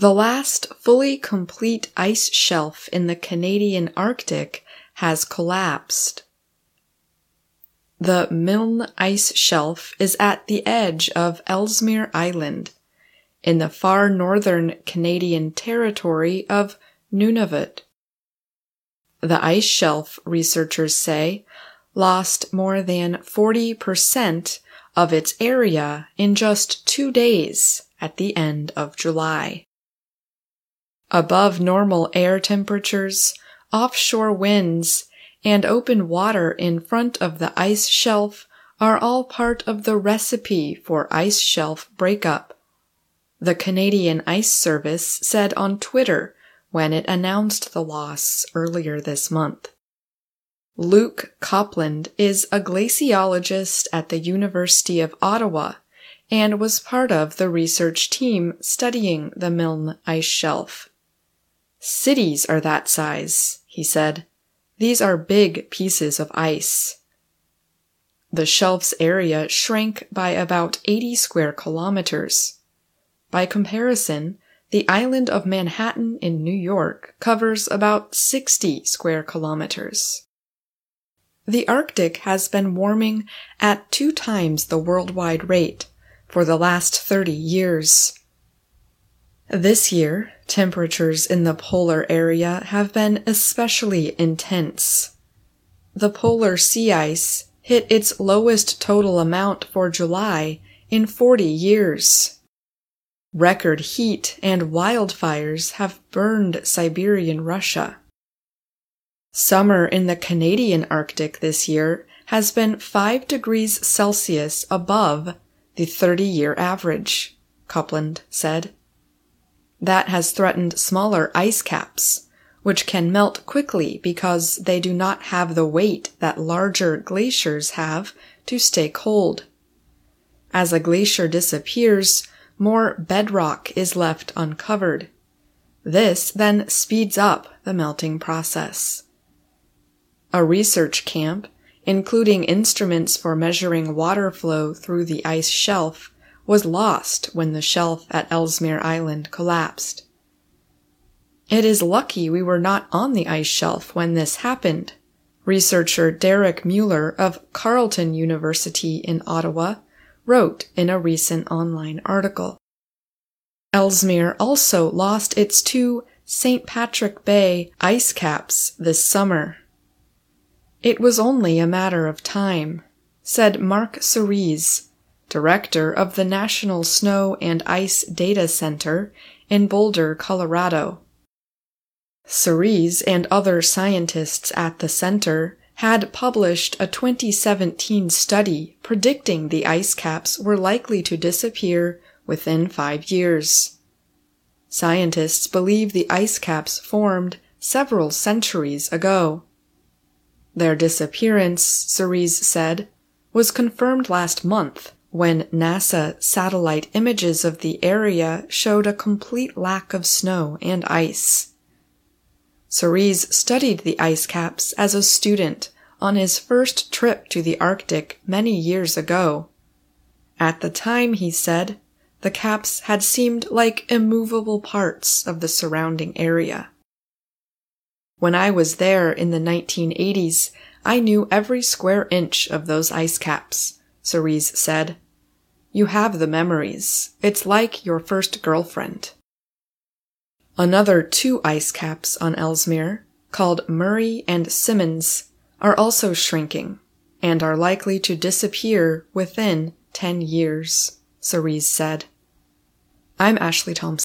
The last fully complete ice shelf in the Canadian Arctic has collapsed. The Milne Ice Shelf is at the edge of Ellesmere Island, in the far northern Canadian territory of Nunavut. The ice shelf, researchers say, lost more than 40% of its area in just two days at the end of July. Above normal air temperatures, offshore winds, and open water in front of the ice shelf are all part of the recipe for ice shelf breakup. The Canadian Ice Service said on Twitter when it announced the loss earlier this month. Luke Copland is a glaciologist at the University of Ottawa and was part of the research team studying the Milne ice shelf. Cities are that size, he said. These are big pieces of ice. The shelf's area shrank by about 80 square kilometers. By comparison, the island of Manhattan in New York covers about 60 square kilometers. The Arctic has been warming at two times the worldwide rate for the last 30 years. This year, temperatures in the polar area have been especially intense. The polar sea ice hit its lowest total amount for July in 40 years. Record heat and wildfires have burned Siberian Russia. Summer in the Canadian Arctic this year has been 5 degrees Celsius above the 30 year average, Copland said. That has threatened smaller ice caps, which can melt quickly because they do not have the weight that larger glaciers have to stay cold. As a glacier disappears, more bedrock is left uncovered. This then speeds up the melting process. A research camp, including instruments for measuring water flow through the ice shelf, was lost when the shelf at Ellesmere Island collapsed. It is lucky we were not on the ice shelf when this happened, researcher Derek Mueller of Carleton University in Ottawa wrote in a recent online article. Ellesmere also lost its two St. Patrick Bay ice caps this summer. It was only a matter of time, said Mark Serreze, director of the National Snow and Ice Data Center in Boulder, Colorado. Serreze and other scientists at the center had published a 2017 study predicting the ice caps were likely to disappear within five years. Scientists believe the ice caps formed several centuries ago. Their disappearance, Serreze said, was confirmed last month when NASA satellite images of the area showed a complete lack of snow and ice. Serreze studied the ice caps as a student on his first trip to the Arctic many years ago. At the time, he said, the caps had seemed like immovable parts of the surrounding area. When I was there in the 1980s, I knew every square inch of those ice caps, Serreze said. You have the memories. It's like your first girlfriend. Another two ice caps on Ellesmere, called Murray and Simmons, are also shrinking and are likely to disappear within 10 years, Serreze said. I'm Ashley Thompson.